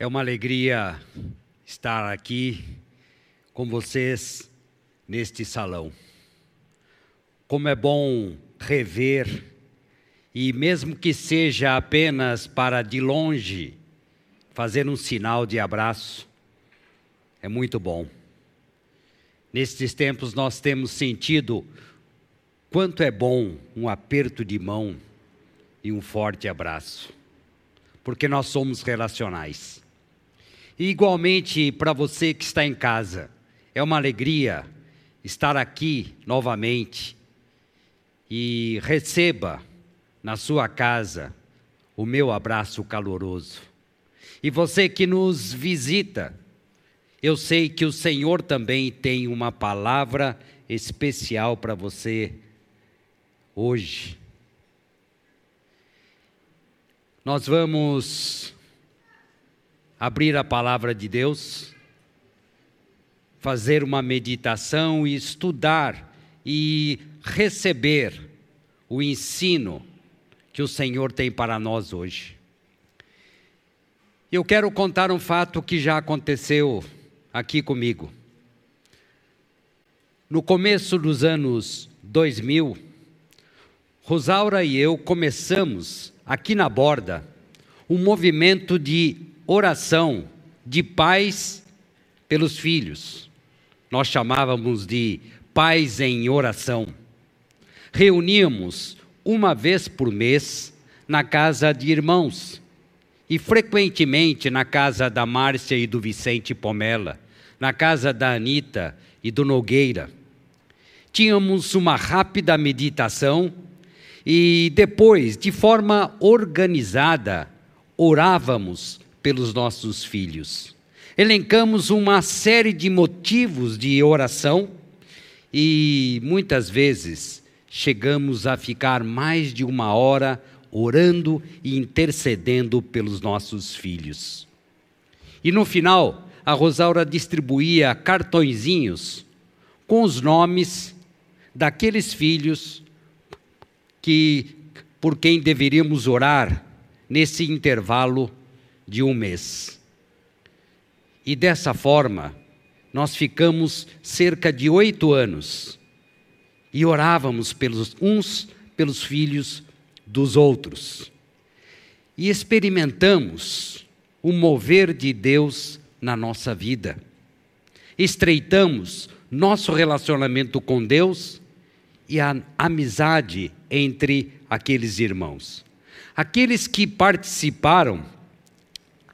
É uma alegria estar aqui com vocês neste salão. Como é bom rever, e mesmo que seja apenas para de longe, fazer um sinal de abraço, é muito bom. Nestes tempos nós temos sentido quanto é bom um aperto de mão e um forte abraço, porque nós somos relacionais. E igualmente para você que está em casa, é uma alegria estar aqui novamente e receba na sua casa o meu abraço caloroso. E você que nos visita, eu sei que o Senhor também tem uma palavra especial para você hoje. Nós vamos abrir a palavra de Deus, fazer uma meditação e estudar e receber o ensino que o Senhor tem para nós hoje. Eu quero contar um fato que já aconteceu aqui comigo. No começo dos anos 2000, Rosaura e eu começamos aqui na borda um movimento de oração de pais pelos filhos. Nós chamávamos de pais em oração. Reuníamos uma vez por mês na casa de irmãos e frequentemente na casa da Márcia e do Vicente Pomela, na casa da Anita e do Nogueira. Tínhamos uma rápida meditação e depois, de forma organizada, orávamos pelos nossos filhos. Elencamos uma série de motivos de oração e muitas vezes chegamos a ficar mais de uma hora orando e intercedendo pelos nossos filhos. E no final, a Rosaura distribuía cartõezinhos com os nomes daqueles filhos que por quem deveríamos orar nesse intervalo de um mês. E dessa forma, nós ficamos cerca de oito anos e orávamos pelos uns pelos filhos dos outros. E experimentamos o mover de Deus na nossa vida. Estreitamos nosso relacionamento com Deus e a amizade entre aqueles irmãos. Aqueles que participaram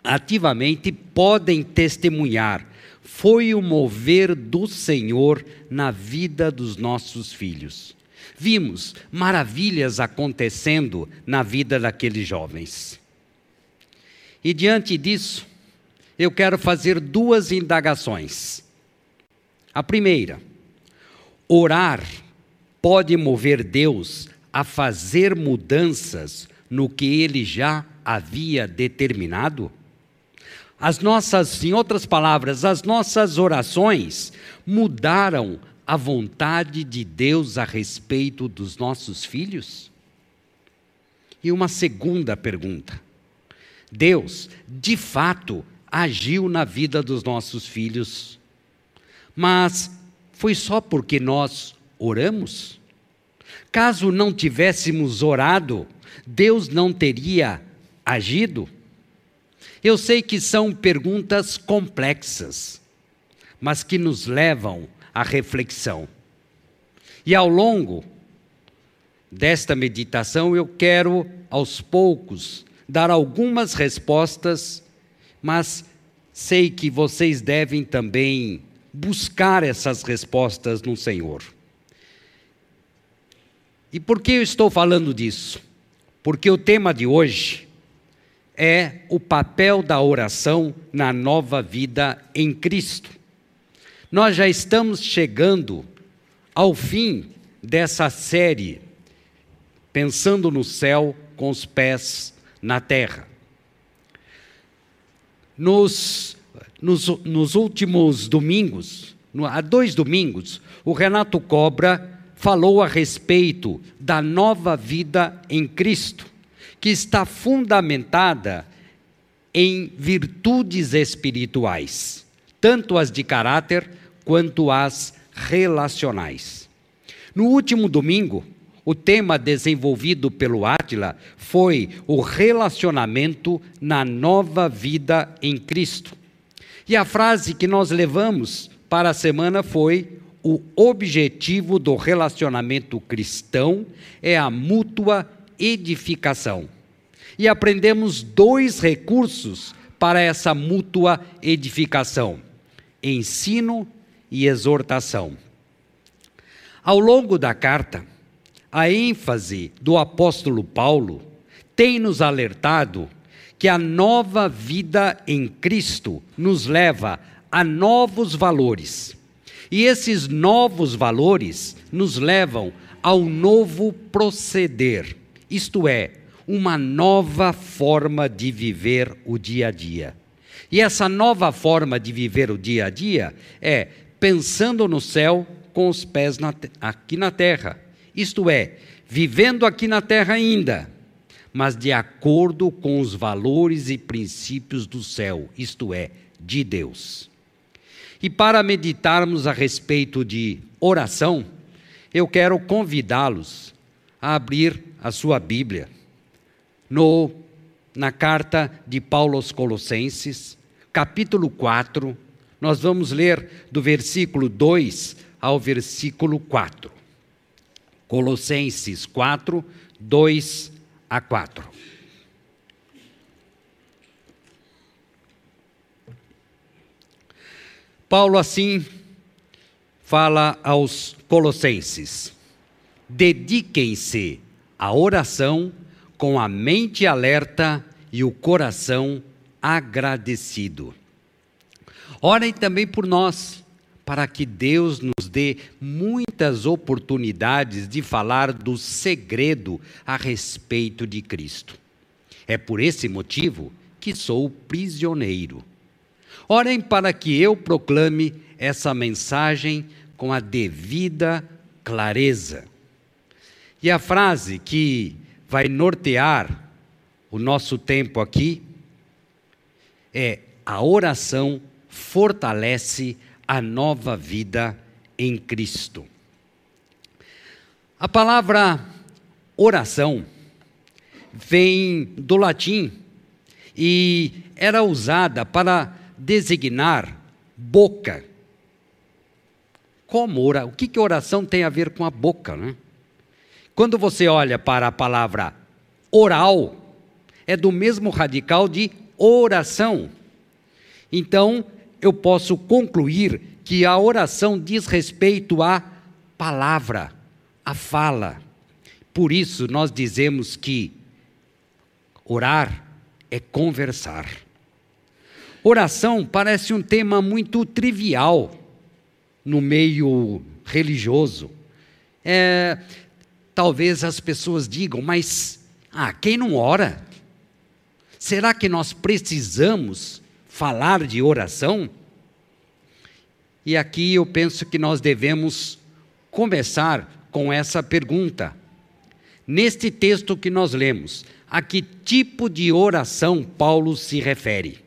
ativamente podem testemunhar. Foi o mover do Senhor na vida dos nossos filhos. Vimos maravilhas acontecendo na vida daqueles jovens. E diante disso, eu quero fazer duas indagações. A primeira, orar pode mover Deus a fazer mudanças no que ele já havia determinado? As nossas, em outras palavras, as nossas orações mudaram a vontade de Deus a respeito dos nossos filhos? E uma segunda pergunta: Deus, de fato, agiu na vida dos nossos filhos, mas foi só porque nós oramos? Caso não tivéssemos orado, Deus não teria agido? Eu sei que são perguntas complexas, mas que nos levam à reflexão. E ao longo desta meditação, eu quero, aos poucos, dar algumas respostas, mas sei que vocês devem também buscar essas respostas no Senhor. E por que eu estou falando disso? Porque o tema de hoje é o papel da oração na nova vida em Cristo. Nós já estamos chegando ao fim dessa série, pensando no céu com os pés na terra. Nos, nos, nos últimos domingos, no, há dois domingos, o Renato Cobra falou a respeito da nova vida em Cristo que está fundamentada em virtudes espirituais, tanto as de caráter quanto as relacionais. No último domingo, o tema desenvolvido pelo Átila foi o relacionamento na nova vida em Cristo. E a frase que nós levamos para a semana foi: o objetivo do relacionamento cristão é a mútua edificação. E aprendemos dois recursos para essa mútua edificação: ensino e exortação. Ao longo da carta, a ênfase do apóstolo Paulo tem nos alertado que a nova vida em Cristo nos leva a novos valores. E esses novos valores nos levam ao novo proceder, isto é, uma nova forma de viver o dia a dia. E essa nova forma de viver o dia a dia é pensando no céu com os pés na, aqui na terra. Isto é, vivendo aqui na terra ainda, mas de acordo com os valores e princípios do céu, isto é, de Deus. E para meditarmos a respeito de oração, eu quero convidá-los a abrir a sua Bíblia no na carta de Paulo aos Colossenses, capítulo 4, nós vamos ler do versículo 2 ao versículo 4. Colossenses 4, 2 a 4. Paulo assim fala aos colossenses: dediquem-se à oração com a mente alerta e o coração agradecido. Orem também por nós, para que Deus nos dê muitas oportunidades de falar do segredo a respeito de Cristo. É por esse motivo que sou prisioneiro. Orem para que eu proclame essa mensagem com a devida clareza. E a frase que vai nortear o nosso tempo aqui é: a oração fortalece a nova vida em Cristo. A palavra oração vem do latim e era usada para designar boca. Como ora? O que, que oração tem a ver com a boca, né? Quando você olha para a palavra oral, é do mesmo radical de oração. Então, eu posso concluir que a oração diz respeito à palavra, à fala. Por isso, nós dizemos que orar é conversar. Oração parece um tema muito trivial no meio religioso. É, talvez as pessoas digam, mas ah, quem não ora? Será que nós precisamos falar de oração? E aqui eu penso que nós devemos começar com essa pergunta. Neste texto que nós lemos, a que tipo de oração Paulo se refere?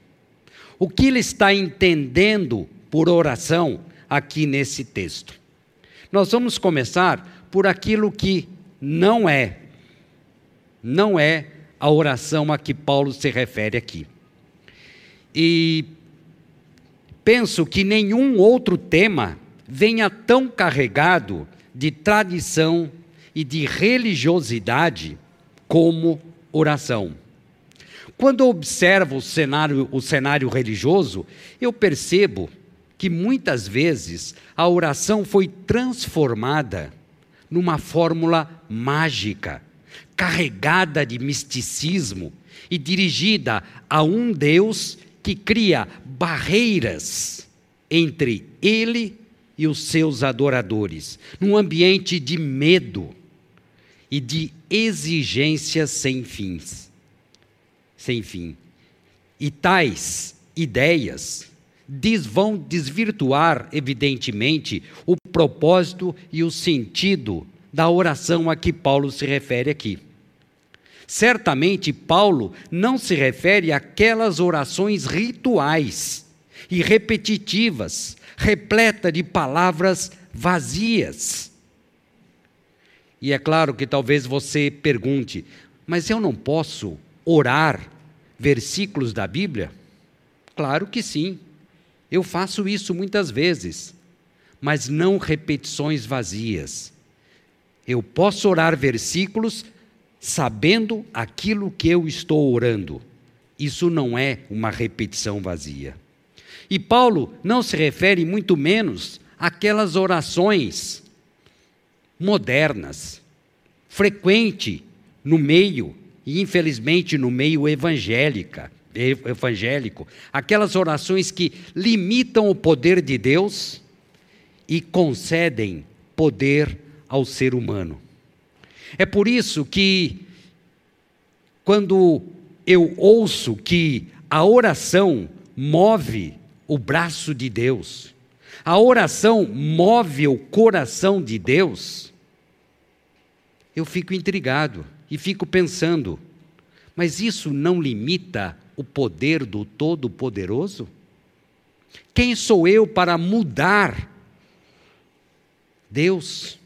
O que ele está entendendo por oração aqui nesse texto? Nós vamos começar por aquilo que não é, não é a oração a que Paulo se refere aqui. E penso que nenhum outro tema venha tão carregado de tradição e de religiosidade como oração. Quando observo o cenário, o cenário religioso, eu percebo que muitas vezes a oração foi transformada numa fórmula mágica, carregada de misticismo e dirigida a um Deus que cria barreiras entre ele e os seus adoradores, num ambiente de medo e de exigências sem fins. Sem fim. E tais ideias diz, vão desvirtuar, evidentemente, o propósito e o sentido da oração a que Paulo se refere aqui. Certamente Paulo não se refere àquelas orações rituais e repetitivas, repleta de palavras vazias. E é claro que talvez você pergunte, mas eu não posso orar versículos da Bíblia? Claro que sim. Eu faço isso muitas vezes, mas não repetições vazias. Eu posso orar versículos sabendo aquilo que eu estou orando. Isso não é uma repetição vazia. E Paulo não se refere muito menos àquelas orações modernas, frequente no meio e infelizmente no meio evangélica, evangélico, aquelas orações que limitam o poder de Deus e concedem poder ao ser humano. É por isso que, quando eu ouço que a oração move o braço de Deus, a oração move o coração de Deus, eu fico intrigado e fico pensando, mas isso não limita o poder do Todo-Poderoso? Quem sou eu para mudar Deus?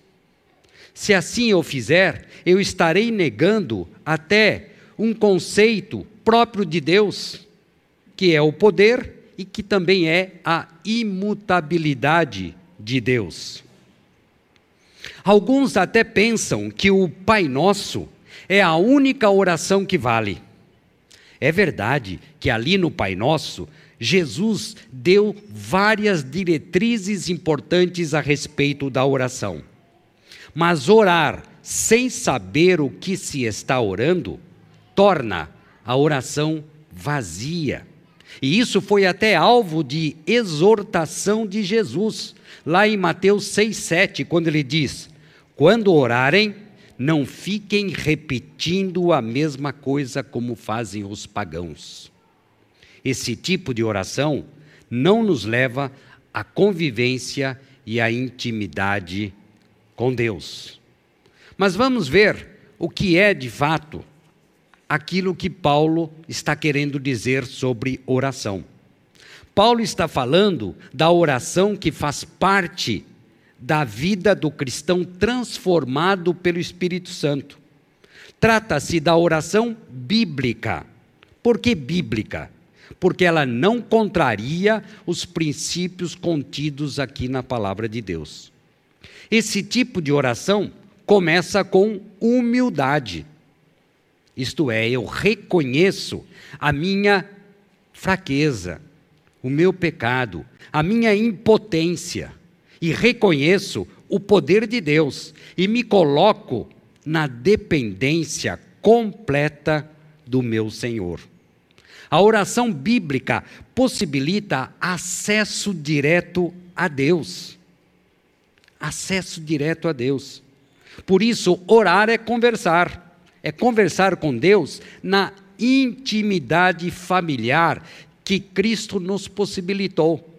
Se assim eu fizer, eu estarei negando até um conceito próprio de Deus, que é o poder e que também é a imutabilidade de Deus. Alguns até pensam que o Pai Nosso é a única oração que vale. É verdade que ali no Pai Nosso, Jesus deu várias diretrizes importantes a respeito da oração. Mas orar sem saber o que se está orando torna a oração vazia. E isso foi até alvo de exortação de Jesus, lá em Mateus 6,7, quando ele diz: Quando orarem, não fiquem repetindo a mesma coisa como fazem os pagãos. Esse tipo de oração não nos leva à convivência e à intimidade com Deus. Mas vamos ver o que é de fato aquilo que Paulo está querendo dizer sobre oração. Paulo está falando da oração que faz parte da vida do cristão transformado pelo Espírito Santo. Trata-se da oração bíblica. Por que bíblica? Porque ela não contraria os princípios contidos aqui na palavra de Deus. Esse tipo de oração começa com humildade. Isto é, eu reconheço a minha fraqueza, o meu pecado, a minha impotência e reconheço o poder de Deus e me coloco na dependência completa do meu Senhor. A oração bíblica possibilita acesso direto a Deus acesso direto a Deus. Por isso, orar é conversar, é conversar com Deus na intimidade familiar que Cristo nos possibilitou.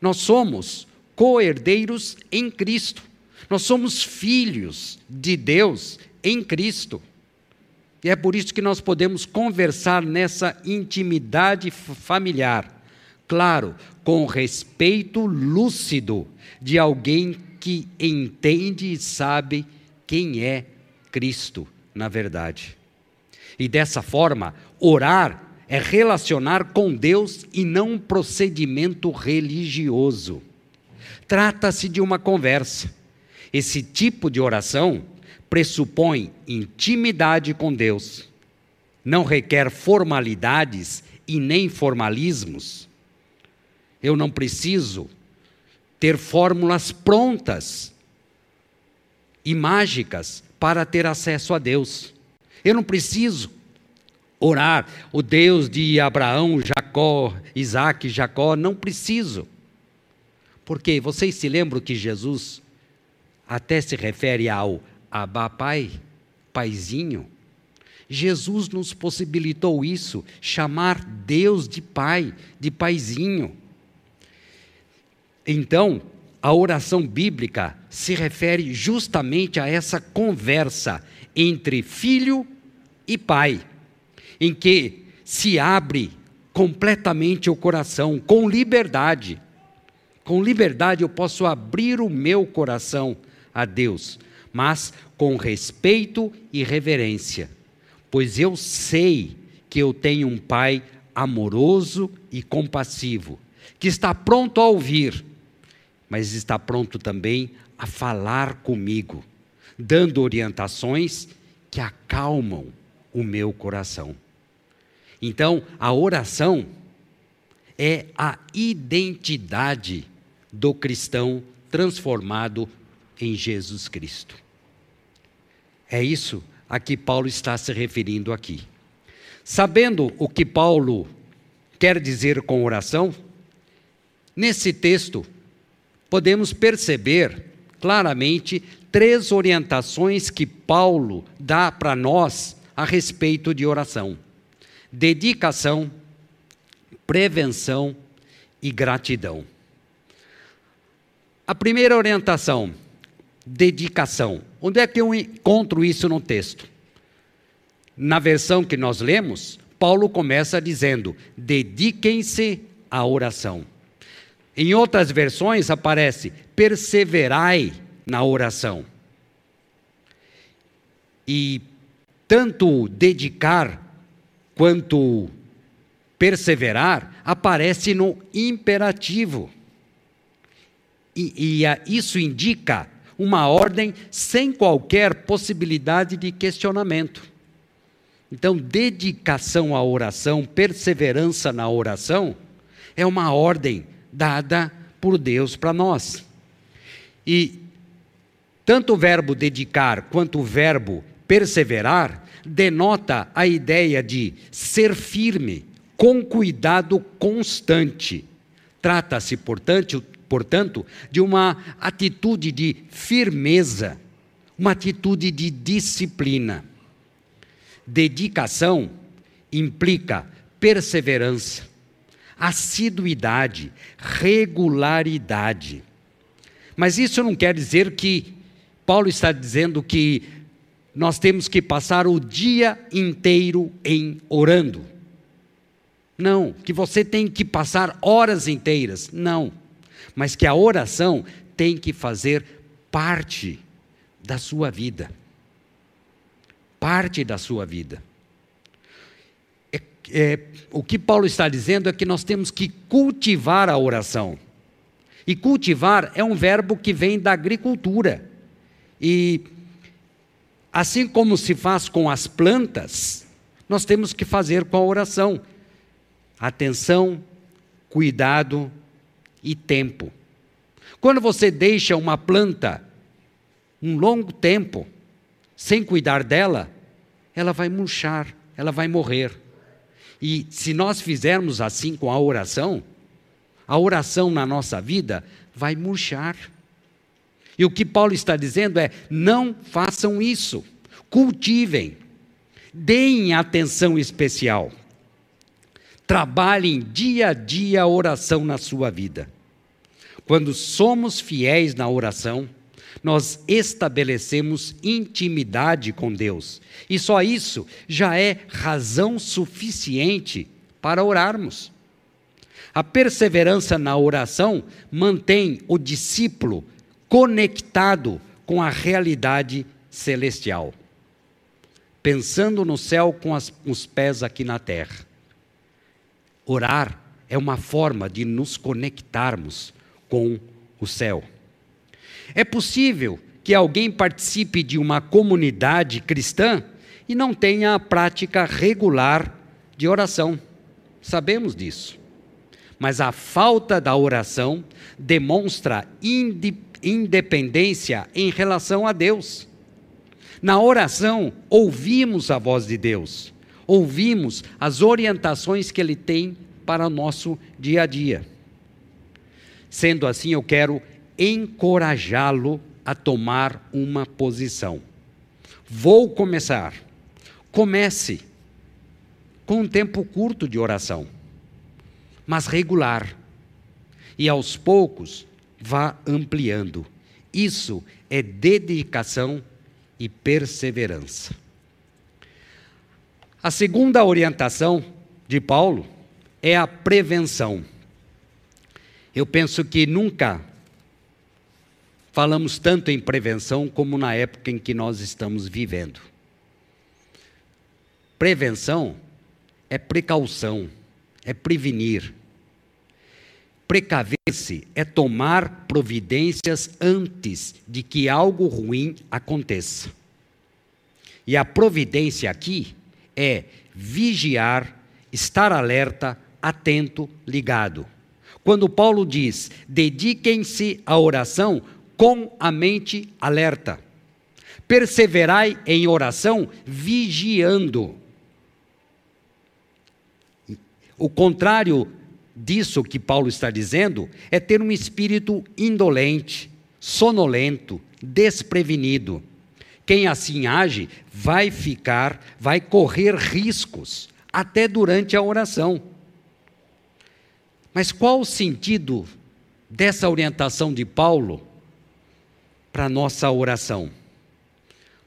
Nós somos co-herdeiros em Cristo, nós somos filhos de Deus em Cristo. E é por isso que nós podemos conversar nessa intimidade familiar. Claro, com respeito lúcido de alguém que entende e sabe quem é Cristo, na verdade. E dessa forma, orar é relacionar com Deus e não um procedimento religioso. Trata-se de uma conversa. Esse tipo de oração pressupõe intimidade com Deus. Não requer formalidades e nem formalismos. Eu não preciso ter fórmulas prontas e mágicas para ter acesso a Deus. Eu não preciso orar o Deus de Abraão, Jacó, Isaac, Jacó, não preciso. Porque vocês se lembram que Jesus até se refere ao Abba Pai, Paizinho? Jesus nos possibilitou isso, chamar Deus de Pai, de Paizinho. Então, a oração bíblica se refere justamente a essa conversa entre filho e pai, em que se abre completamente o coração, com liberdade. Com liberdade eu posso abrir o meu coração a Deus, mas com respeito e reverência, pois eu sei que eu tenho um Pai amoroso e compassivo, que está pronto a ouvir, mas está pronto também a falar comigo, dando orientações que acalmam o meu coração. Então, a oração é a identidade do cristão transformado em Jesus Cristo. É isso a que Paulo está se referindo aqui. Sabendo o que Paulo quer dizer com oração, nesse texto podemos perceber claramente três orientações que Paulo dá para nós a respeito de oração: dedicação, prevenção e gratidão. A primeira orientação, dedicação. Onde é que eu encontro isso no texto? Na versão que nós lemos, Paulo começa dizendo: dediquem-se à oração. Em outras versões aparece: perseverai na oração. E tanto dedicar quanto perseverar aparece no imperativo. E, e isso indica uma ordem sem qualquer possibilidade de questionamento. Então, dedicação à oração, perseverança na oração, é uma ordem dada por Deus para nós. E tanto o verbo dedicar quanto o verbo perseverar denota a ideia de ser firme, com cuidado constante. Trata-se, portanto, portanto, de uma atitude de firmeza, uma atitude de disciplina. Dedicação implica perseverança, assiduidade, regularidade. Mas isso não quer dizer que Paulo está dizendo que nós temos que passar o dia inteiro em orando. Não, que você tem que passar horas inteiras. Não mas que a oração tem que fazer parte da sua vida. Parte da sua vida. É, é, o que Paulo está dizendo é que nós temos que cultivar a oração. E cultivar é um verbo que vem da agricultura. E assim como se faz com as plantas, nós temos que fazer com a oração. Atenção, cuidado, e tempo. Quando você deixa uma planta um longo tempo sem cuidar dela, ela vai murchar, ela vai morrer. E se nós fizermos assim com a oração, a oração na nossa vida vai murchar. E o que Paulo está dizendo é: não façam isso, cultivem, deem atenção especial. Trabalhem dia a dia a oração na sua vida. Quando somos fiéis na oração, nós estabelecemos intimidade com Deus. E só isso já é razão suficiente para orarmos. A perseverança na oração mantém o discípulo conectado com a realidade celestial, pensando no céu com as, os pés aqui na terra. Orar é uma forma de nos conectarmos com o céu. É possível que alguém participe de uma comunidade cristã e não tenha a prática regular de oração. Sabemos disso. Mas a falta da oração demonstra independência em relação a Deus. Na oração, ouvimos a voz de Deus ouvimos as orientações que ele tem para o nosso dia a dia. Sendo assim, eu quero encorajá-lo a tomar uma posição. Vou começar. Comece com um tempo curto de oração, mas regular. E aos poucos vá ampliando. Isso é dedicação e perseverança. A segunda orientação de Paulo é a prevenção. Eu penso que nunca falamos tanto em prevenção como na época em que nós estamos vivendo. Prevenção é precaução, é prevenir. Precaver-se é tomar providências antes de que algo ruim aconteça. E a providência aqui é vigiar, estar alerta, atento, ligado. Quando Paulo diz: dediquem-se à oração com a mente alerta. Perseverai em oração, vigiando. O contrário disso que Paulo está dizendo é ter um espírito indolente, sonolento, desprevenido. Quem assim age vai ficar, vai correr riscos, até durante a oração. Mas qual o sentido dessa orientação de Paulo para a nossa oração?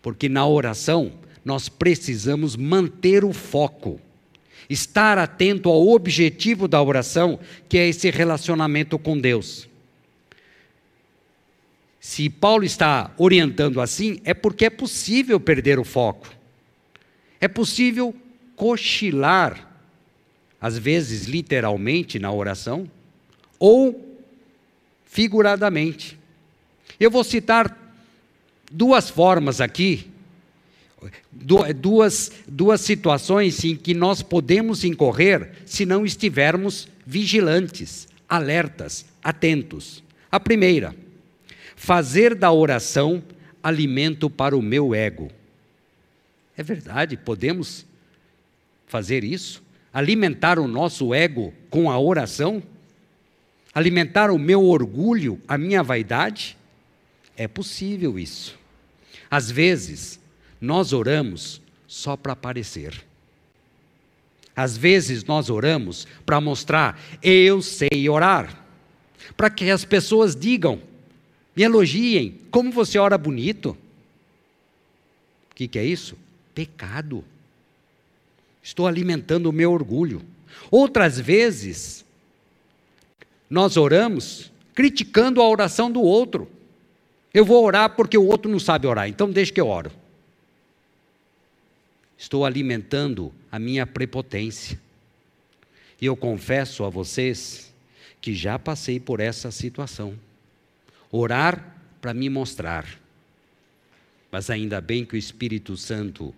Porque na oração nós precisamos manter o foco, estar atento ao objetivo da oração, que é esse relacionamento com Deus. Se Paulo está orientando assim, é porque é possível perder o foco. É possível cochilar às vezes literalmente na oração, ou figuradamente. Eu vou citar duas formas aqui, duas, duas situações em que nós podemos incorrer se não estivermos vigilantes, alertas, atentos. A primeira, fazer da oração alimento para o meu ego. É verdade, podemos fazer isso? alimentar o nosso ego com a oração? Alimentar o meu orgulho, a minha vaidade? É possível isso. Às vezes, nós oramos só para aparecer. Às vezes, nós oramos para mostrar, eu sei orar. Para que as pessoas digam, me elogiem, como você ora bonito. O que, que é isso? Pecado. Estou alimentando o meu orgulho. Outras vezes, nós oramos criticando a oração do outro. Eu vou orar porque o outro não sabe orar, então deixa que eu oro. Estou alimentando a minha prepotência. E eu confesso a vocês que já passei por essa situação. Orar para me mostrar. Mas ainda bem que o Espírito Santo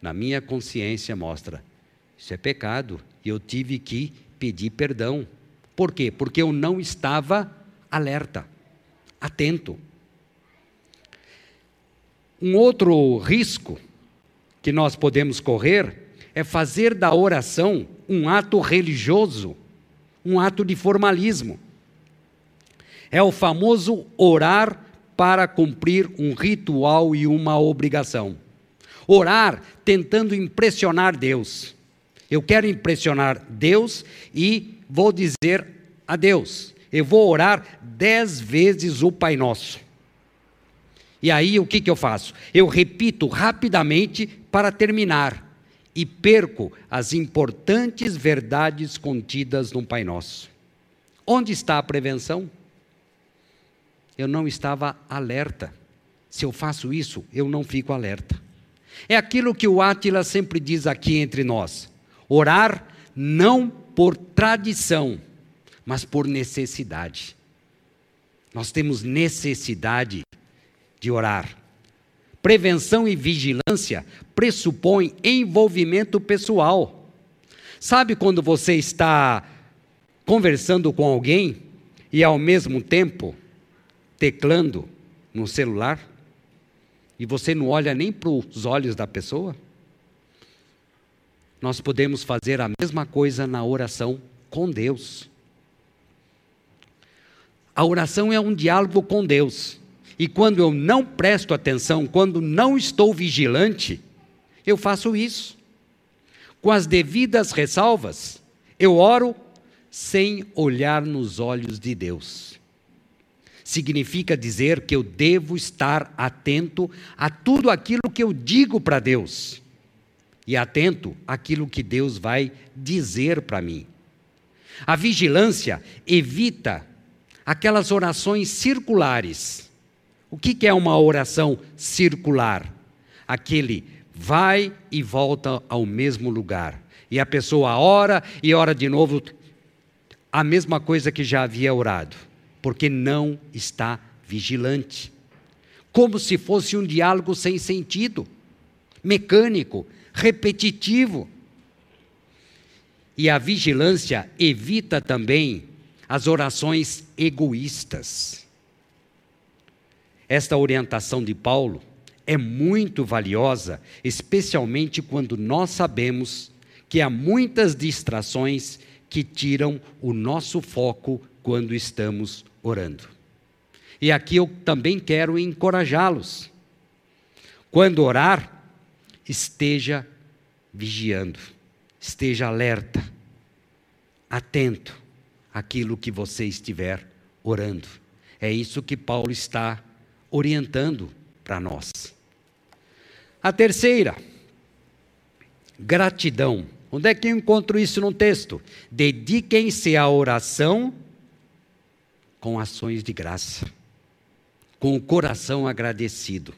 na minha consciência mostra: isso é pecado e eu tive que pedir perdão. Por quê? Porque eu não estava alerta, atento. Um outro risco que nós podemos correr é fazer da oração um ato religioso, um ato de formalismo. É o famoso orar para cumprir um ritual e uma obrigação. Orar tentando impressionar Deus. Eu quero impressionar Deus e vou dizer a Deus: eu vou orar dez vezes o Pai Nosso. E aí o que, que eu faço? Eu repito rapidamente para terminar e perco as importantes verdades contidas no Pai Nosso. Onde está a prevenção? Eu não estava alerta. Se eu faço isso, eu não fico alerta. É aquilo que o Átila sempre diz aqui entre nós: orar não por tradição, mas por necessidade. Nós temos necessidade de orar. Prevenção e vigilância pressupõem envolvimento pessoal. Sabe quando você está conversando com alguém e ao mesmo tempo teclando no celular? e você não olha nem para os olhos da pessoa? Nós podemos fazer a mesma coisa na oração com Deus. A oração é um diálogo com Deus. E quando eu não presto atenção, quando não estou vigilante, eu faço isso. Com as devidas ressalvas, eu oro sem olhar nos olhos de Deus significa dizer que eu devo estar atento a tudo aquilo que eu digo para Deus. e atento àquilo que Deus vai dizer para mim. A vigilância evita aquelas orações circulares. O que é uma oração circular? Aquele vai e volta ao mesmo lugar. E a pessoa ora e ora de novo a mesma coisa que já havia orado, porque não está vigilante. Como se fosse um diálogo sem sentido, mecânico, repetitivo. E a vigilância evita também as orações egoístas. Esta orientação de Paulo é muito valiosa, especialmente quando nós sabemos que há muitas distrações que tiram o nosso foco quando estamos orando. E aqui eu também quero encorajá-los. Quando orar, esteja vigiando, esteja alerta, atento àquilo que você estiver orando. É isso que Paulo está orientando para nós. A terceira, gratidão. Onde é que eu encontro isso no texto? Dediquem-se à oração com ações de graça, com o coração agradecido.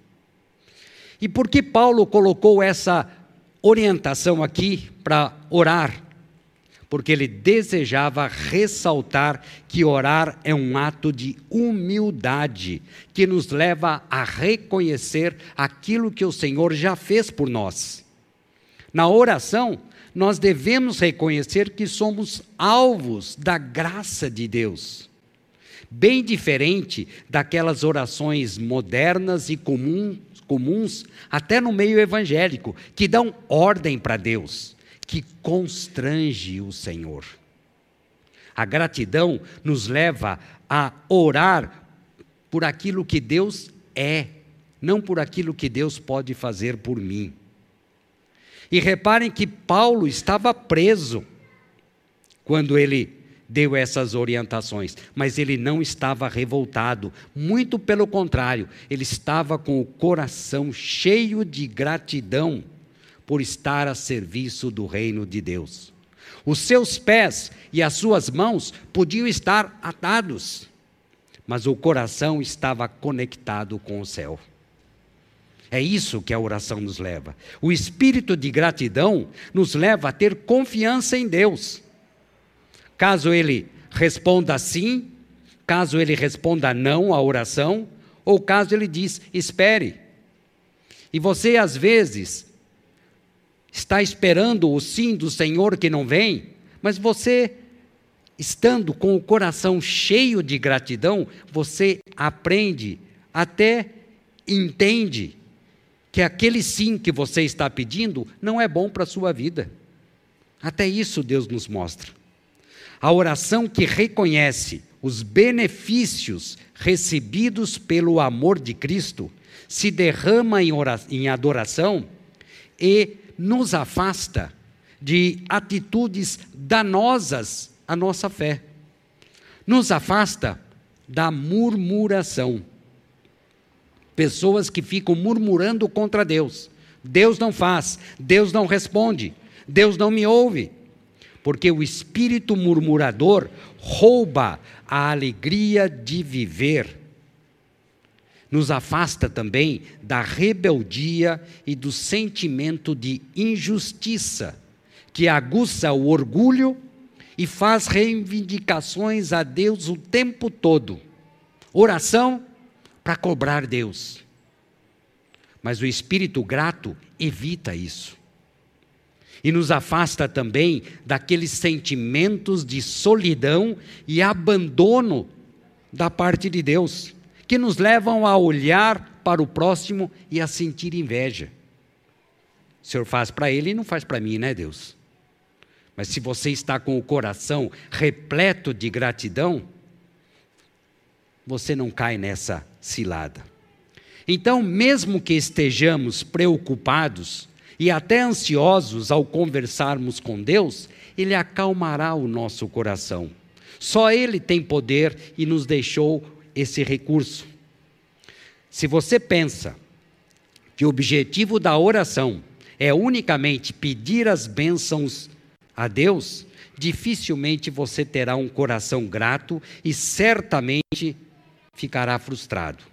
E por que Paulo colocou essa orientação aqui para orar? Porque ele desejava ressaltar que orar é um ato de humildade, que nos leva a reconhecer aquilo que o Senhor já fez por nós. Na oração, nós devemos reconhecer que somos alvos da graça de Deus. Bem diferente daquelas orações modernas e comuns comuns, até no meio evangélico, que dão ordem para Deus, que constrange o Senhor. A gratidão nos leva a orar por aquilo que Deus é, não por aquilo que Deus pode fazer por mim. E reparem que Paulo estava preso quando ele deu essas orientações, mas ele não estava revoltado, muito pelo contrário, ele estava com o coração cheio de gratidão por estar a serviço do reino de Deus. Os seus pés e as suas mãos podiam estar atados, mas o coração estava conectado com o céu. É isso que a oração nos leva. O espírito de gratidão nos leva a ter confiança em Deus Caso ele responda sim, caso ele responda não à oração, ou caso ele diz espere. E você às vezes está esperando o sim do Senhor que não vem, mas você estando com o coração cheio de gratidão, você aprende, até entende que aquele sim que você está pedindo não é bom para a sua vida. Até isso Deus nos mostra. A oração que reconhece os benefícios recebidos pelo amor de Cristo se derrama em, em adoração e nos afasta de atitudes danosas à nossa fé. Nos afasta da murmuração. Pessoas que ficam murmurando contra Deus. Deus não faz, Deus não responde, Deus não me ouve porque o espírito murmurador rouba a alegria de viver. Nos afasta também da rebeldia e do sentimento de injustiça, que aguça o orgulho e faz reivindicações a Deus o tempo todo. Oração para cobrar Deus. Mas o espírito grato evita isso e nos afasta também daqueles sentimentos de solidão e abandono da parte de Deus, que nos levam a olhar para o próximo e a sentir inveja. O Senhor faz para ele e não faz para mim, né, Deus? Mas se você está com o coração repleto de gratidão, você não cai nessa cilada. Então, mesmo que estejamos preocupados, e até ansiosos ao conversarmos com Deus, Ele acalmará o nosso coração. Só Ele tem poder e nos deixou esse recurso. Se você pensa que o objetivo da oração é unicamente pedir as bênçãos a Deus, dificilmente você terá um coração grato e certamente ficará frustrado.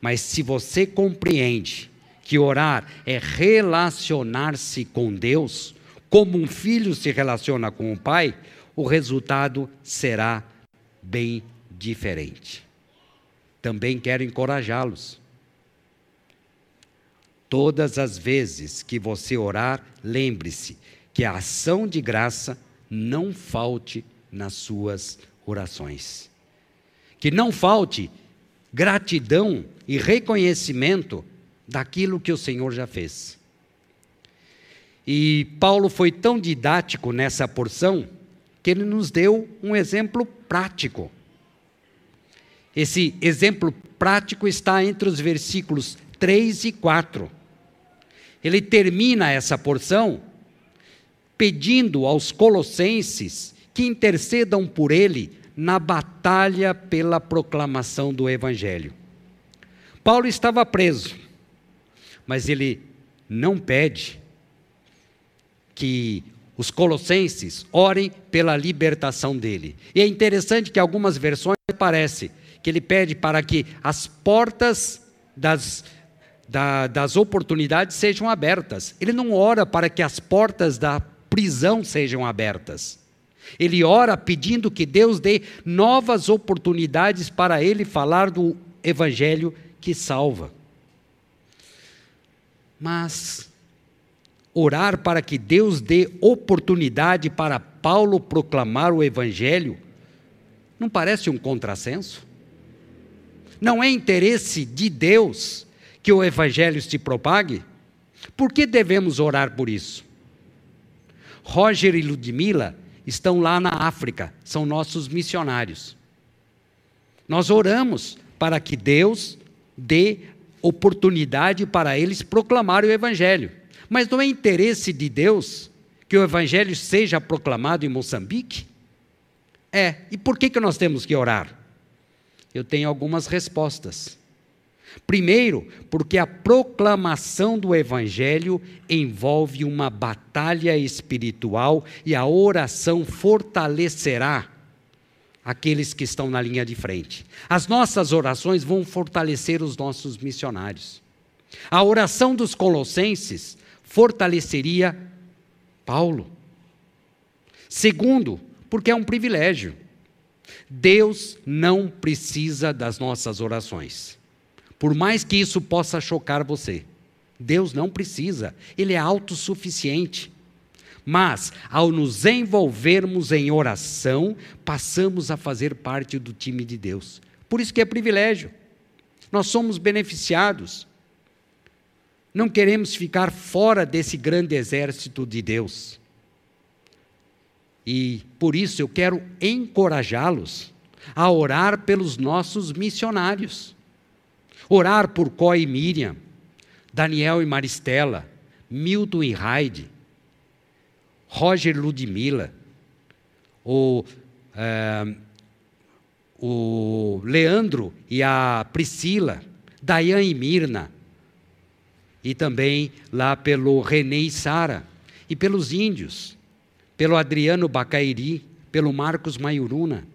Mas se você compreende que orar é relacionar-se com Deus, como um filho se relaciona com o pai, o resultado será bem diferente. Também quero encorajá-los. Todas as vezes que você orar, lembre-se que a ação de graça não falte nas suas orações. Que não falte gratidão e reconhecimento daquilo que o Senhor já fez. E Paulo foi tão didático nessa porção que ele nos deu um exemplo prático. Esse exemplo prático está entre os versículos 3 e 4. Ele termina essa porção pedindo aos colossenses que intercedam por ele na batalha pela proclamação do Evangelho. Paulo estava preso, mas ele não pede que os colossenses orem pela libertação dele. E é interessante que algumas versões parece que ele pede para que as portas das, da, das oportunidades sejam abertas. Ele não ora para que as portas da prisão sejam abertas. Ele ora pedindo que Deus dê novas oportunidades para ele falar do evangelho que salva. Mas orar para que Deus dê oportunidade para Paulo proclamar o evangelho não parece um contrassenso? Não é interesse de Deus que o evangelho se propague? Por que devemos orar por isso? Roger e Ludmila estão lá na África, são nossos missionários. Nós oramos para que Deus dê oportunidade para eles proclamar o Evangelho. Mas não é interesse de Deus que o Evangelho seja proclamado em Moçambique? É, e por que, que nós temos que orar? Eu tenho algumas respostas. Primeiro, porque a proclamação do Evangelho envolve uma batalha espiritual e a oração fortalecerá aqueles que estão na linha de frente. As nossas orações vão fortalecer os nossos missionários. A oração dos Colossenses fortaleceria Paulo. Segundo, porque é um privilégio. Deus não precisa das nossas orações. Por mais que isso possa chocar você, Deus não precisa, Ele é autossuficiente. Mas, ao nos envolvermos em oração, passamos a fazer parte do time de Deus. Por isso que é privilégio. Nós somos beneficiados. Não queremos ficar fora desse grande exército de Deus. E por isso eu quero encorajá-los a orar pelos nossos missionários. Orar por Có e Miriam, Daniel e Maristela, Milton e Heide, Roger Ludmilla, o, é, o Leandro e a Priscila, Dayan e Mirna, e também lá pelo René e Sara, e pelos índios, pelo Adriano Bacairi, pelo Marcos Maiuruna,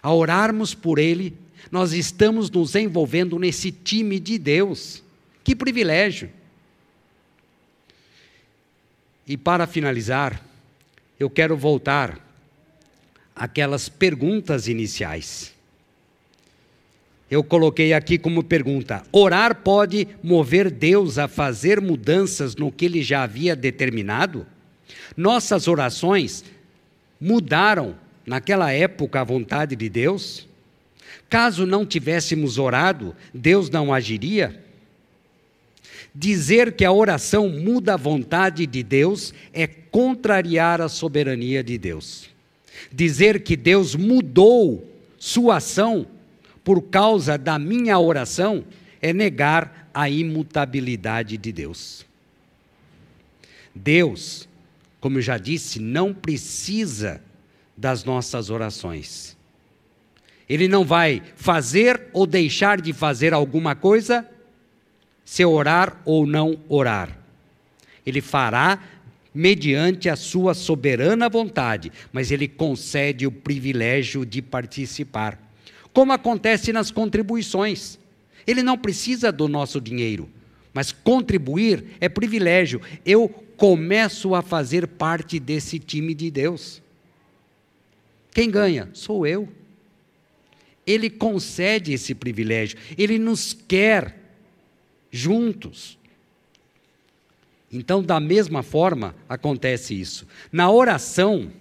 a orarmos por ele nós estamos nos envolvendo nesse time de Deus. Que privilégio! E para finalizar, eu quero voltar àquelas perguntas iniciais. Eu coloquei aqui como pergunta: orar pode mover Deus a fazer mudanças no que ele já havia determinado? Nossas orações mudaram naquela época a vontade de Deus? Caso não tivéssemos orado, Deus não agiria? Dizer que a oração muda a vontade de Deus é contrariar a soberania de Deus. Dizer que Deus mudou sua ação por causa da minha oração é negar a imutabilidade de Deus. Deus, como eu já disse, não precisa das nossas orações. Ele não vai fazer ou deixar de fazer alguma coisa se orar ou não orar. Ele fará mediante a sua soberana vontade, mas ele concede o privilégio de participar. Como acontece nas contribuições. Ele não precisa do nosso dinheiro, mas contribuir é privilégio. Eu começo a fazer parte desse time de Deus. Quem ganha? Sou eu. Ele concede esse privilégio, ele nos quer juntos. Então, da mesma forma, acontece isso. Na oração,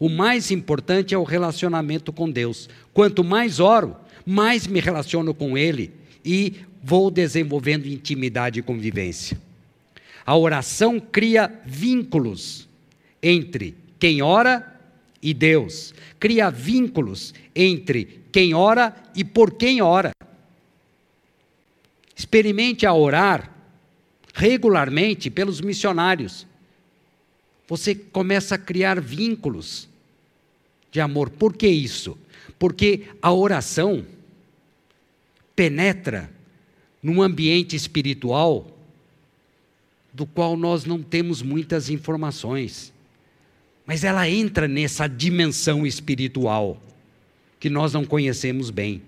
o mais importante é o relacionamento com Deus. Quanto mais oro, mais me relaciono com Ele e vou desenvolvendo intimidade e convivência. A oração cria vínculos entre quem ora e Deus. Cria vínculos entre quem ora e por quem ora. Experimente a orar regularmente pelos missionários. Você começa a criar vínculos de amor. Por que isso? Porque a oração penetra num ambiente espiritual do qual nós não temos muitas informações. Mas ela entra nessa dimensão espiritual que nós não conhecemos bem.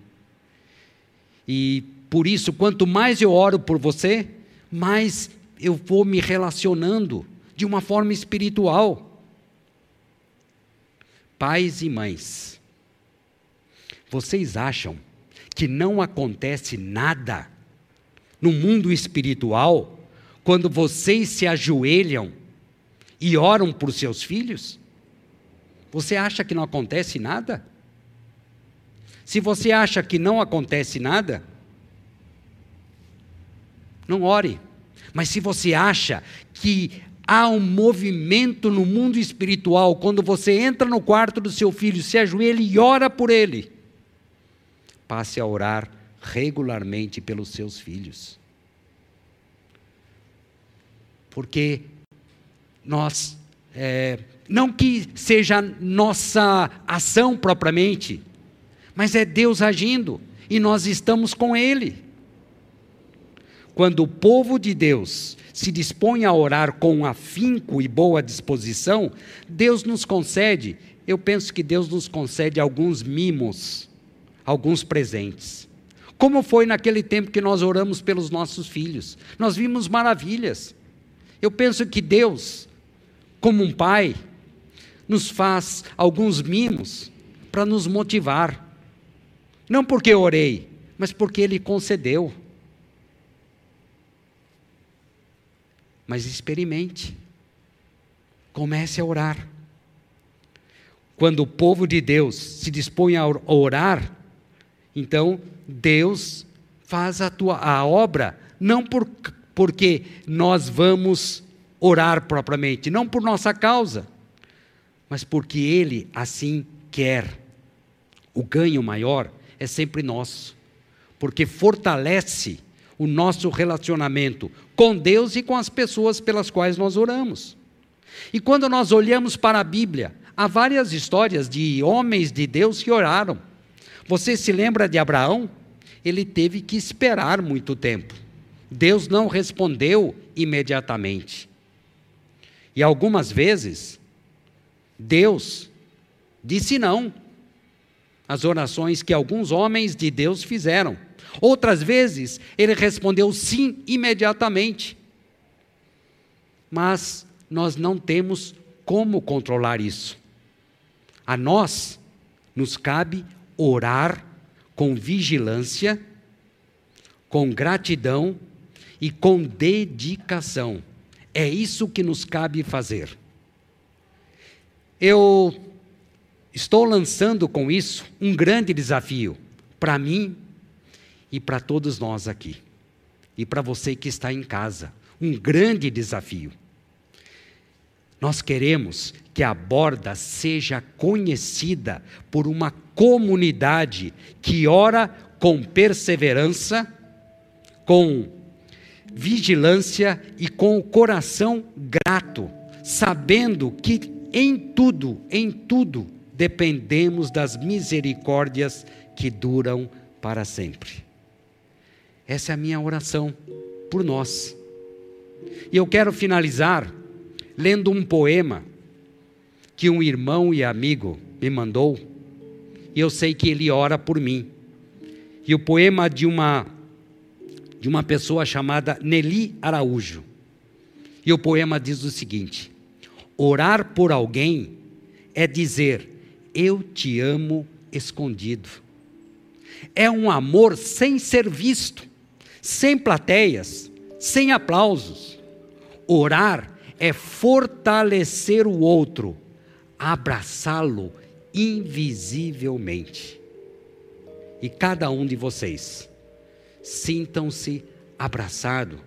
E por isso, quanto mais eu oro por você, mais eu vou me relacionando de uma forma espiritual. Pais e mães, vocês acham que não acontece nada no mundo espiritual quando vocês se ajoelham e oram por seus filhos? Você acha que não acontece nada? Se você acha que não acontece nada, não ore. Mas se você acha que há um movimento no mundo espiritual, quando você entra no quarto do seu filho, se ajoelha e ora por ele, passe a orar regularmente pelos seus filhos. Porque nós, é, não que seja nossa ação propriamente, mas é Deus agindo e nós estamos com Ele. Quando o povo de Deus se dispõe a orar com afinco e boa disposição, Deus nos concede, eu penso que Deus nos concede alguns mimos, alguns presentes. Como foi naquele tempo que nós oramos pelos nossos filhos? Nós vimos maravilhas. Eu penso que Deus, como um pai, nos faz alguns mimos para nos motivar. Não porque orei, mas porque Ele concedeu. Mas experimente. Comece a orar. Quando o povo de Deus se dispõe a orar, então Deus faz a, tua, a obra, não por, porque nós vamos orar propriamente, não por nossa causa, mas porque Ele assim quer. O ganho maior é sempre nosso, porque fortalece o nosso relacionamento com Deus e com as pessoas pelas quais nós oramos. E quando nós olhamos para a Bíblia, há várias histórias de homens de Deus que oraram. Você se lembra de Abraão? Ele teve que esperar muito tempo. Deus não respondeu imediatamente. E algumas vezes, Deus disse não às orações que alguns homens de Deus fizeram. Outras vezes, ele respondeu sim imediatamente. Mas nós não temos como controlar isso. A nós nos cabe orar com vigilância, com gratidão e com dedicação. É isso que nos cabe fazer. Eu estou lançando com isso um grande desafio para mim e para todos nós aqui. E para você que está em casa, um grande desafio. Nós queremos que a borda seja conhecida por uma comunidade que ora com perseverança, com vigilância e com o coração grato, sabendo que em tudo, em tudo, dependemos das misericórdias que duram para sempre. Essa é a minha oração por nós. E eu quero finalizar lendo um poema que um irmão e amigo me mandou, e eu sei que ele ora por mim. E o poema de uma de uma pessoa chamada Nelly Araújo. E o poema diz o seguinte: Orar por alguém é dizer eu te amo escondido. É um amor sem ser visto, sem plateias, sem aplausos. Orar é fortalecer o outro, abraçá-lo invisivelmente. E cada um de vocês, sintam-se abraçados,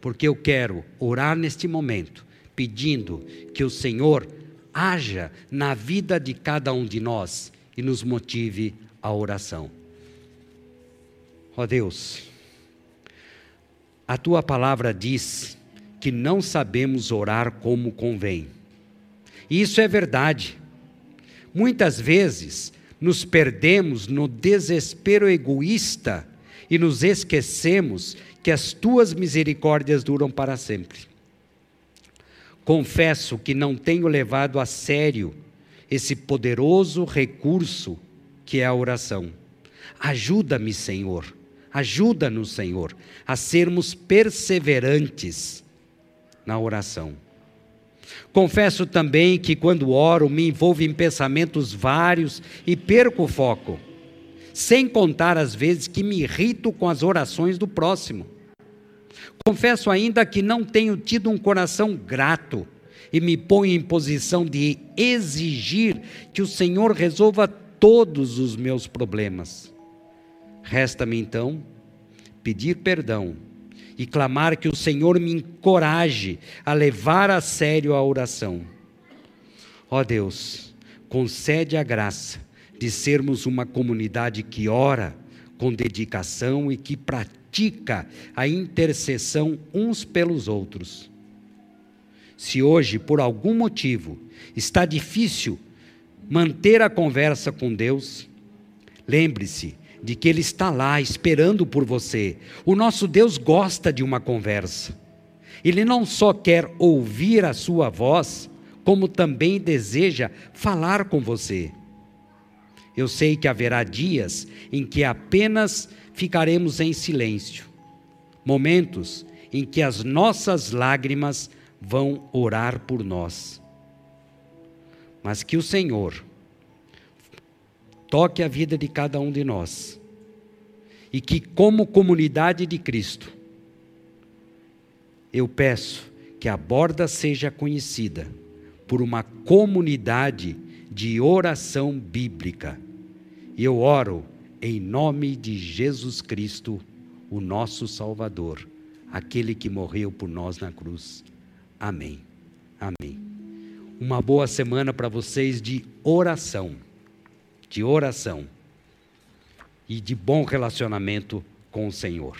porque eu quero orar neste momento, pedindo que o Senhor haja na vida de cada um de nós e nos motive a oração. Ó oh Deus, a tua palavra diz que não sabemos orar como convém. E isso é verdade. Muitas vezes nos perdemos no desespero egoísta e nos esquecemos que as tuas misericórdias duram para sempre. Confesso que não tenho levado a sério esse poderoso recurso que é a oração. Ajuda-me, Senhor, ajuda-nos, Senhor, a sermos perseverantes na oração. Confesso também que quando oro me envolvo em pensamentos vários e perco o foco, sem contar as vezes que me irrito com as orações do próximo. Confesso ainda que não tenho tido um coração grato e me ponho em posição de exigir que o Senhor resolva todos os meus problemas. Resta-me então pedir perdão e clamar que o Senhor me encoraje a levar a sério a oração. Ó Deus, concede a graça de sermos uma comunidade que ora com dedicação e que pratica a intercessão uns pelos outros. Se hoje, por algum motivo, está difícil manter a conversa com Deus, lembre-se de que Ele está lá esperando por você. O nosso Deus gosta de uma conversa. Ele não só quer ouvir a sua voz, como também deseja falar com você. Eu sei que haverá dias em que apenas ficaremos em silêncio, momentos em que as nossas lágrimas vão orar por nós. Mas que o Senhor toque a vida de cada um de nós e que, como comunidade de Cristo, eu peço que a borda seja conhecida por uma comunidade de oração bíblica e eu oro em nome de Jesus Cristo, o nosso Salvador, aquele que morreu por nós na cruz. Amém. Amém. Uma boa semana para vocês de oração, de oração e de bom relacionamento com o Senhor.